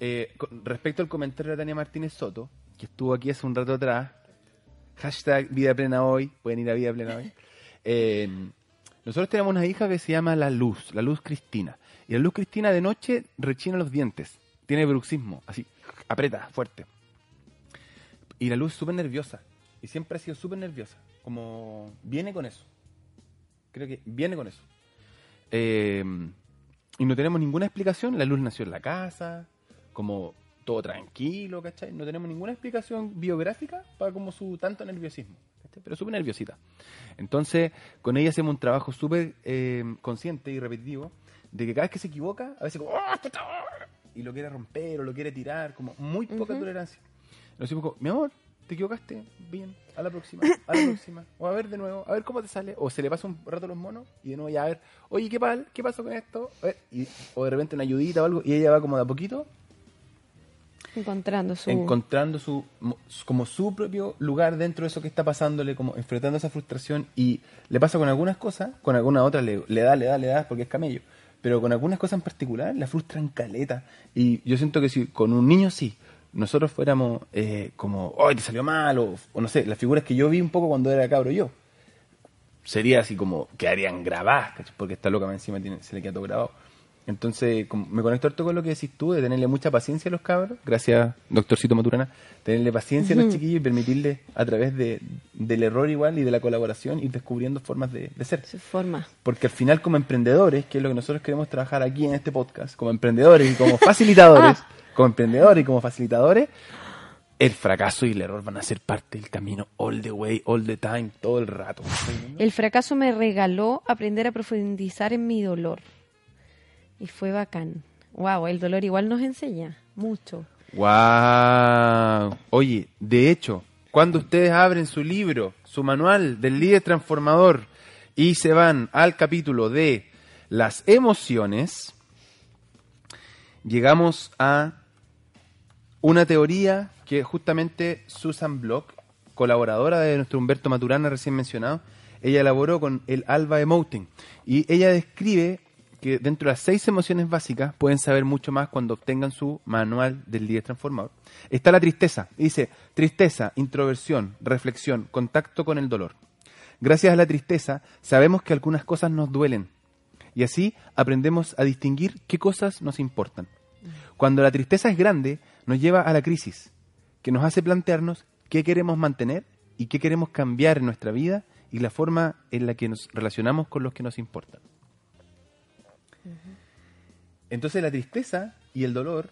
Eh, respecto al comentario de Tania Martínez Soto, que estuvo aquí hace un rato atrás, hashtag Vida Plena Hoy, pueden ir a Vida Plena Hoy. Eh, nosotros tenemos una hija que se llama La Luz, La Luz Cristina. Y la Luz Cristina de noche rechina los dientes, tiene bruxismo, así, aprieta, fuerte. Y la Luz súper nerviosa, y siempre ha sido súper nerviosa como viene con eso. Creo que viene con eso. Eh, y no tenemos ninguna explicación. La luz nació en la casa, como todo tranquilo, ¿cachai? No tenemos ninguna explicación biográfica para como su tanto nerviosismo, Pero súper nerviosita. Entonces, con ella hacemos un trabajo súper eh, consciente y repetitivo de que cada vez que se equivoca, a veces como, ¡Ah, y lo quiere romper o lo quiere tirar, como muy poca tolerancia. Nos decimos, mi amor, te equivocaste, bien, a la próxima, a la próxima, o a ver de nuevo, a ver cómo te sale, o se le pasa un rato a los monos y de nuevo ya a ver, oye, ¿qué, pal? ¿qué pasó con esto? A ver, y- o de repente una ayudita o algo, y ella va como de a poquito Encontrando su... encontrando su mo- su- como su propio lugar dentro de eso que está pasándole, como enfrentando esa frustración y le pasa con algunas cosas, con algunas otras le, le da, le da, le da porque es camello, pero con algunas cosas en particular la frustran caleta y yo siento que si con un niño sí, nosotros fuéramos eh, como, ¡ay, te salió mal! O, no sé, las figuras que yo vi un poco cuando era cabro yo, sería así como, quedarían grabadas, porque esta loca encima tiene, se le queda todo grabado. Entonces, me conecto harto con lo que decís tú, de tenerle mucha paciencia a los cabros. Gracias, doctorcito Maturana. Tenerle paciencia a los chiquillos y permitirles, a través de, del error igual y de la colaboración, ir descubriendo formas de, de ser. su forma. Porque al final, como emprendedores, que es lo que nosotros queremos trabajar aquí en este podcast, como emprendedores y como facilitadores, como emprendedores y como facilitadores, el fracaso y el error van a ser parte del camino all the way, all the time, todo el rato. El fracaso me regaló aprender a profundizar en mi dolor. Y fue bacán. Wow, el dolor igual nos enseña mucho. ¡Wow! Oye, de hecho, cuando ustedes abren su libro, su manual del líder transformador y se van al capítulo de las emociones, llegamos a una teoría que justamente Susan Block, colaboradora de nuestro Humberto Maturana recién mencionado, ella elaboró con el Alba Emoting. Y ella describe que dentro de las seis emociones básicas pueden saber mucho más cuando obtengan su manual del líder transformador. Está la tristeza. y Dice, tristeza, introversión, reflexión, contacto con el dolor. Gracias a la tristeza sabemos que algunas cosas nos duelen y así aprendemos a distinguir qué cosas nos importan. Cuando la tristeza es grande, nos lleva a la crisis, que nos hace plantearnos qué queremos mantener y qué queremos cambiar en nuestra vida y la forma en la que nos relacionamos con los que nos importan. Entonces la tristeza y el dolor,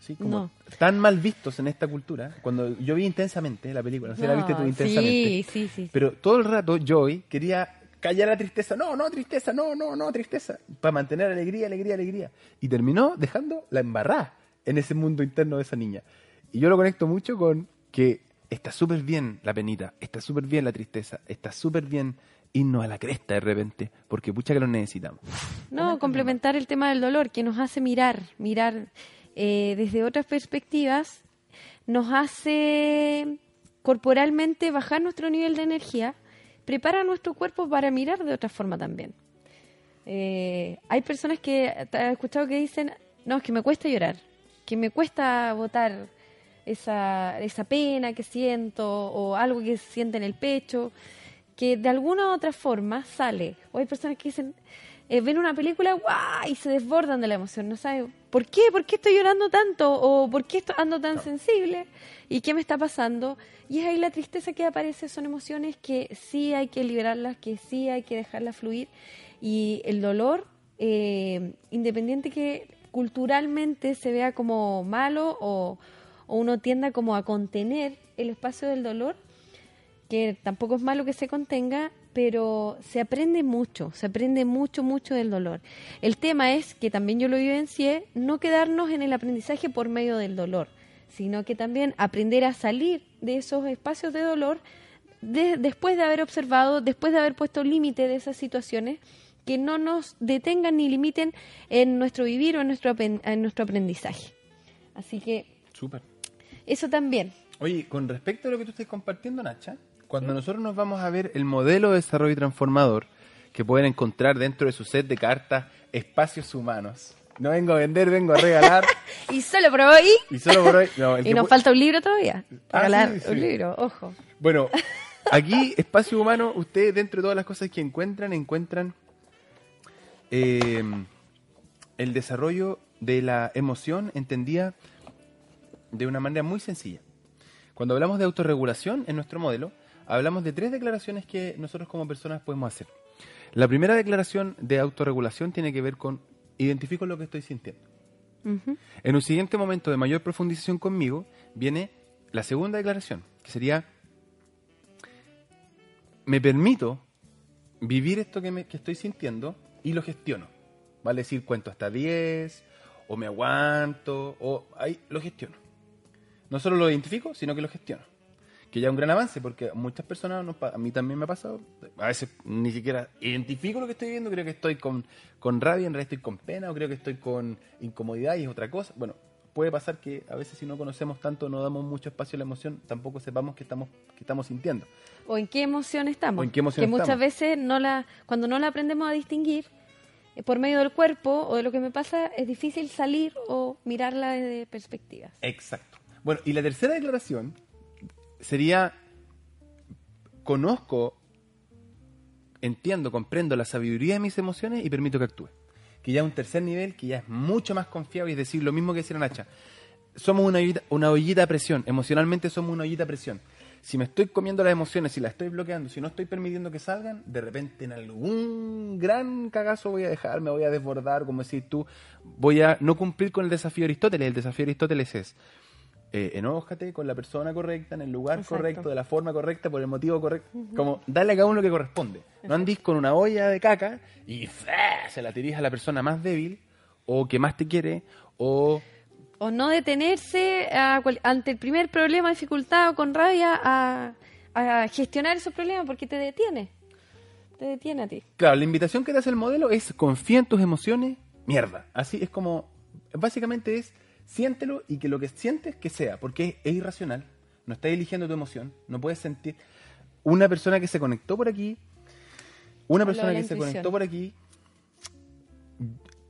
¿sí? como No. tan mal vistos en esta cultura, cuando yo vi intensamente la película, no sé si la viste tú No, intensamente. Sí, sí, sí. Pero todo el rato Joy quería callar la tristeza. No, no, tristeza, no, no, no, tristeza. Para mantener alegría, alegría, alegría. Y terminó dejando la embarrada en ese mundo interno de esa niña. Y yo lo conecto mucho con que está súper bien la penita, está súper bien la tristeza, está súper bien irnos a la cresta de repente, porque pucha que lo necesitamos. No, complementar el tema del dolor, que nos hace mirar, mirar eh, desde otras perspectivas, nos hace corporalmente bajar nuestro nivel de energía, prepara nuestro cuerpo para mirar de otra forma también. Eh, hay personas que te he escuchado que dicen, no, es que me cuesta llorar, que me cuesta botar esa, esa pena que siento o algo que se siente en el pecho, que de alguna u otra forma sale. O hay personas que dicen, eh, ven una película ¡guau! y se desbordan de la emoción, no saben por qué, por qué estoy llorando tanto o por qué estoy, ando tan sensible y qué me está pasando. Y es ahí la tristeza que aparece, son emociones que sí hay que liberarlas, que sí hay que dejarlas fluir. Y el dolor, eh, independiente que culturalmente se vea como malo o, o uno tienda como a contener el espacio del dolor, que tampoco es malo que se contenga, pero se aprende mucho, se aprende mucho, mucho del dolor. El tema es que también yo lo vivencié, no quedarnos en el aprendizaje por medio del dolor, sino que también aprender a salir de esos espacios de dolor de- después de haber observado, después de haber puesto límite de esas situaciones que no nos detengan ni limiten en nuestro vivir o en nuestro, en nuestro aprendizaje. Así que Súper. eso también. Oye, con respecto a lo que tú estás compartiendo, Nacha, cuando nosotros nos vamos a ver el modelo de desarrollo transformador que pueden encontrar dentro de su set de cartas Espacios Humanos. No vengo a vender, vengo a regalar. Y solo por hoy. y solo por hoy. no, Y nos falta un libro todavía. Ah, Regalar sí, sí. un libro, ojo. Bueno, aquí, Espacio Humano, ustedes dentro de todas las cosas que encuentran, encuentran eh, el desarrollo de la emoción entendida de una manera muy sencilla. Cuando hablamos de autorregulación en nuestro modelo, hablamos de tres declaraciones que nosotros como personas podemos hacer. La primera declaración de autorregulación tiene que ver con identifico lo que estoy sintiendo. En un siguiente momento de mayor profundización conmigo viene la segunda declaración, que sería, me permito vivir esto que, me- que estoy sintiendo y lo gestiono. Vale decir, cuento hasta 10, o me aguanto, o ahí lo gestiono. No solo lo identifico, sino que lo gestiono. Que ya es un gran avance, porque muchas personas, nos a mí también me ha pasado, a veces ni siquiera identifico lo que estoy viviendo, creo que estoy con, con rabia, en realidad estoy con pena, o creo que estoy con incomodidad y es otra cosa. Bueno, puede pasar que a veces si no conocemos tanto, no damos mucho espacio a la emoción, tampoco sepamos qué estamos, qué estamos sintiendo. o en qué emoción estamos. O en qué emoción que muchas estamos. veces no la, cuando no la aprendemos a distinguir eh, por medio del cuerpo o de lo que me pasa, es difícil salir o mirarla desde perspectivas. Exacto. Bueno, y la tercera declaración sería, conozco, entiendo, comprendo la sabiduría de mis emociones y permito que actúe. Que ya es un tercer nivel, que ya es mucho más confiable, es decir, lo mismo que decía Nacha. Somos una ollita, una ollita a presión, emocionalmente somos una ollita a presión. Si me estoy comiendo las emociones, si las estoy bloqueando, si no estoy permitiendo que salgan, de repente en algún gran cagazo voy a dejar, me voy a desbordar, como decís tú, voy a no cumplir con el desafío de Aristóteles. El desafío de Aristóteles es, eh, enójate con la persona correcta, en el lugar Exacto. correcto, de la forma correcta, por el motivo correcto. Como darle a cada uno lo que corresponde. No andís con una olla de caca y se la tirís a la persona más débil o que más te quiere o... O no detenerse a cual- ante el primer problema, dificultad o con rabia a, a gestionar esos problemas porque te detiene. Te detiene a ti. Claro, la invitación que te hace el modelo es confía en tus emociones, mierda. Así es como, básicamente es siéntelo y que lo que sientes que sea, porque es, irracional. No estás eligiendo tu emoción, no puedes sentir. Una persona que se conectó por aquí, una persona que se conectó por aquí,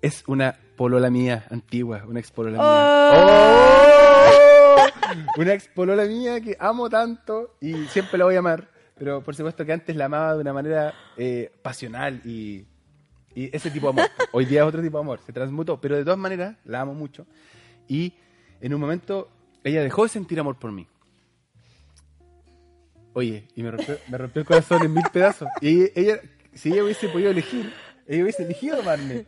es una polola mía antigua, una ex polola ¡Oh! mía. ¡Oh! Una ex polola mía que amo tanto y siempre la voy a amar. Pero por supuesto que antes la amaba de una manera eh, pasional y, y ese tipo de amor. Hoy día es otro tipo de amor, se transmutó. Pero de todas maneras la amo mucho. Y en un momento ella dejó de sentir amor por mí. Oye, y me rompió, me rompió el corazón en mil pedazos. Y ella, si ella hubiese podido elegir, ella hubiese elegido amarme.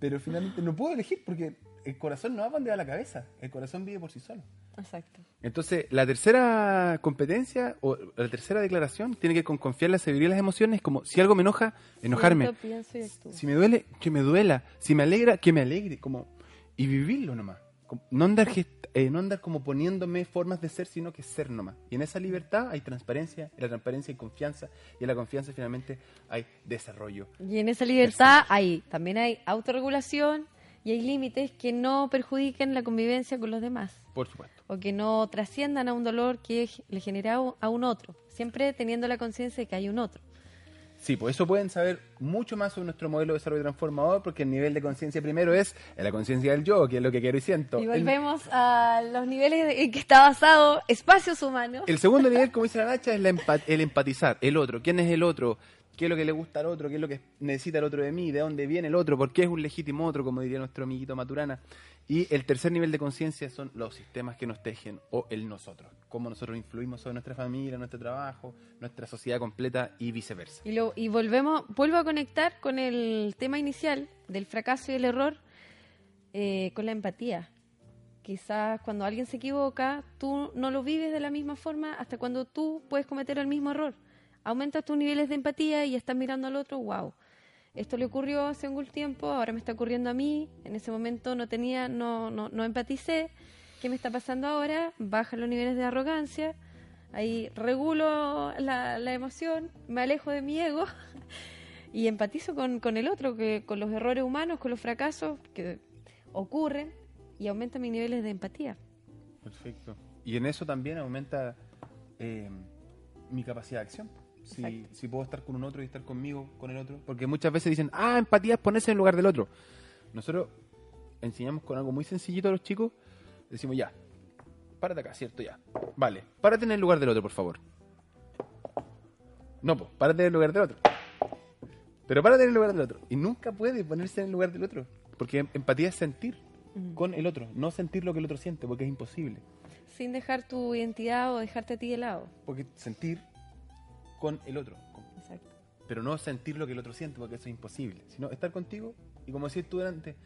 Pero finalmente no pudo elegir porque el corazón no va donde va la cabeza. El corazón vive por sí solo. Exacto. Entonces, la tercera competencia o la tercera declaración tiene que ver con confiar en la sabiduría de las emociones, como si algo me enoja, enojarme. Siento, pienso y actúo. Si me duele, que me duela. Si me alegra, que me alegre. Como, y vivirlo nomás. No andar, eh, no andar como poniéndome formas de ser, sino que ser nomás. Y en esa libertad hay transparencia, en la transparencia hay confianza, y en la confianza finalmente hay desarrollo. Y en esa libertad hay, también hay autorregulación y hay límites que no perjudiquen la convivencia con los demás Por supuesto. o que no trasciendan a un dolor que le genera a un otro, siempre teniendo la conciencia de que hay un otro. Sí, por eso pueden saber mucho más sobre nuestro modelo de desarrollo transformador, porque el nivel de conciencia primero es la conciencia del yo, que es lo que quiero y siento. Y El- volvemos a los niveles en que está basado espacios humanos. El segundo nivel, como dice la Nacha, es la empa- el empatizar. El otro. ¿Quién es el otro? ¿Qué es lo que le gusta al otro? ¿Qué es lo que necesita el otro de mí? ¿De dónde viene el otro? ¿Por qué es un legítimo otro? Como diría nuestro amiguito Maturana. Y el tercer nivel de conciencia son los sistemas que nos tejen o el nosotros. Cómo nosotros influimos sobre nuestra familia, nuestro trabajo, nuestra sociedad completa y viceversa. Y, lo, y volvemos, vuelvo a conectar con el tema inicial del fracaso y el error eh, con la empatía. Quizás cuando alguien se equivoca, tú no lo vives de la misma forma hasta cuando tú puedes cometer el mismo error. Aumentas tus niveles de empatía y estás mirando al otro, wow. Esto le ocurrió hace algún tiempo, ahora me está ocurriendo a mí. En ese momento no tenía, no, no, no empaticé. ¿Qué me está pasando ahora? Baja los niveles de arrogancia. Ahí regulo la, la emoción, me alejo de mi ego y empatizo con, con el otro, que con los errores humanos, con los fracasos que ocurren y aumenta mis niveles de empatía. Perfecto. Y en eso también aumenta eh, mi capacidad de acción. Si, puedo estar con un otro y estar conmigo, con el otro. Porque muchas veces dicen, ah, empatía es ponerse en el lugar del otro. Nosotros enseñamos con algo muy sencillito a los chicos. Decimos, ya, párate acá, ¿cierto? Ya. Vale, párate en el lugar del otro, por favor. No, pues, párate en el lugar del otro. Pero párate en el lugar del otro. Y nunca puede ponerse en el lugar del otro. Porque em- empatía es sentir con el otro, no sentir lo que el otro siente, porque es imposible. Sin dejar tu identidad o dejarte a ti de lado. Porque sentir con el otro. con- Exacto. Pero no sentir lo que el otro siente, porque eso es imposible. Sino estar contigo y, como decías tú delante,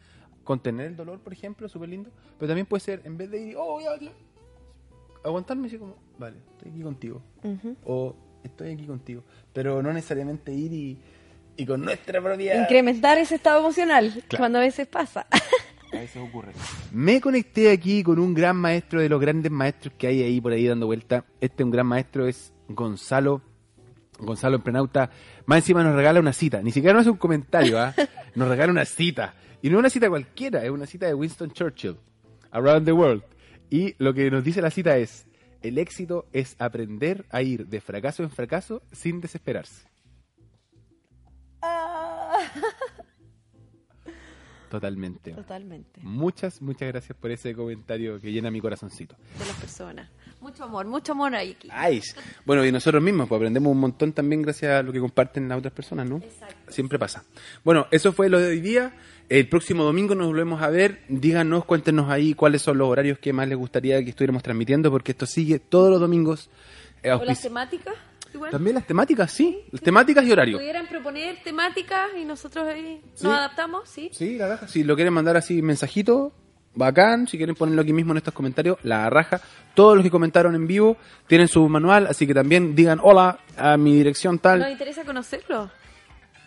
contener el dolor, por ejemplo, súper lindo. Pero también puede ser, en vez de ir, oh, ya, ya", aguantarme así como, vale, estoy aquí contigo. O estoy aquí contigo. Pero no necesariamente ir y, y con nuestra propia. Incrementar ese estado emocional, Claro. cuando a veces pasa. A veces ocurre. Me conecté aquí con un gran maestro de los grandes maestros que hay ahí por ahí dando vuelta. Este un gran maestro es Gonzalo. Gonzalo Emprenauta. Más encima nos regala una cita. Ni siquiera nos hace un comentario, ¿ah? Nos regala una cita. Y no una cita cualquiera, es una cita de Winston Churchill. Around the World. Y lo que nos dice la cita es, el éxito es aprender a ir de fracaso en fracaso sin desesperarse. Totalmente. Totalmente. Muchas, muchas gracias por ese comentario que llena mi corazoncito. De las personas. Mucho amor, mucho amor ahí aquí. Ay, bueno, y nosotros mismos pues, aprendemos un montón también gracias a lo que comparten las otras personas, ¿no? Exacto. Siempre pasa. Bueno, eso fue lo de hoy día. El próximo domingo nos volvemos a ver. Díganos, cuéntenos ahí cuáles son los horarios que más les gustaría que estuviéramos transmitiendo, porque esto sigue todos los domingos. eh, ¿O las temáticas? Igual. También las temáticas, sí. Las temáticas y horario. Pudieran proponer temáticas y nosotros ahí Sí. nos adaptamos, ¿sí? Sí, la raja. Si lo quieren mandar así mensajito, bacán. Si quieren ponerlo aquí mismo en estos comentarios, la raja. Todos los que comentaron en vivo tienen su manual, así que también digan hola a mi dirección Nos tal. interesa conocerlo.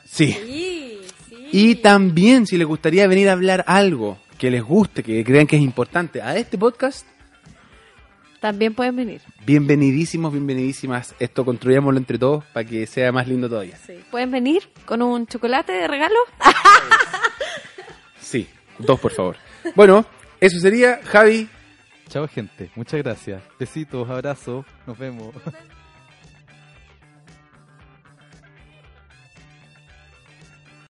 Sí. Sí, sí. Y también si les gustaría venir a hablar algo que les guste, que crean que es importante a este podcast, También pueden venir. bienvenidísimos, bienvenidísimas. Esto construyámoslo entre todos para que sea más lindo todavía. Sí. Pueden venir con un chocolate de regalo. Sí, dos por favor. Bueno, eso sería, Javi. Chao gente, muchas gracias. Besitos, abrazos, nos vemos.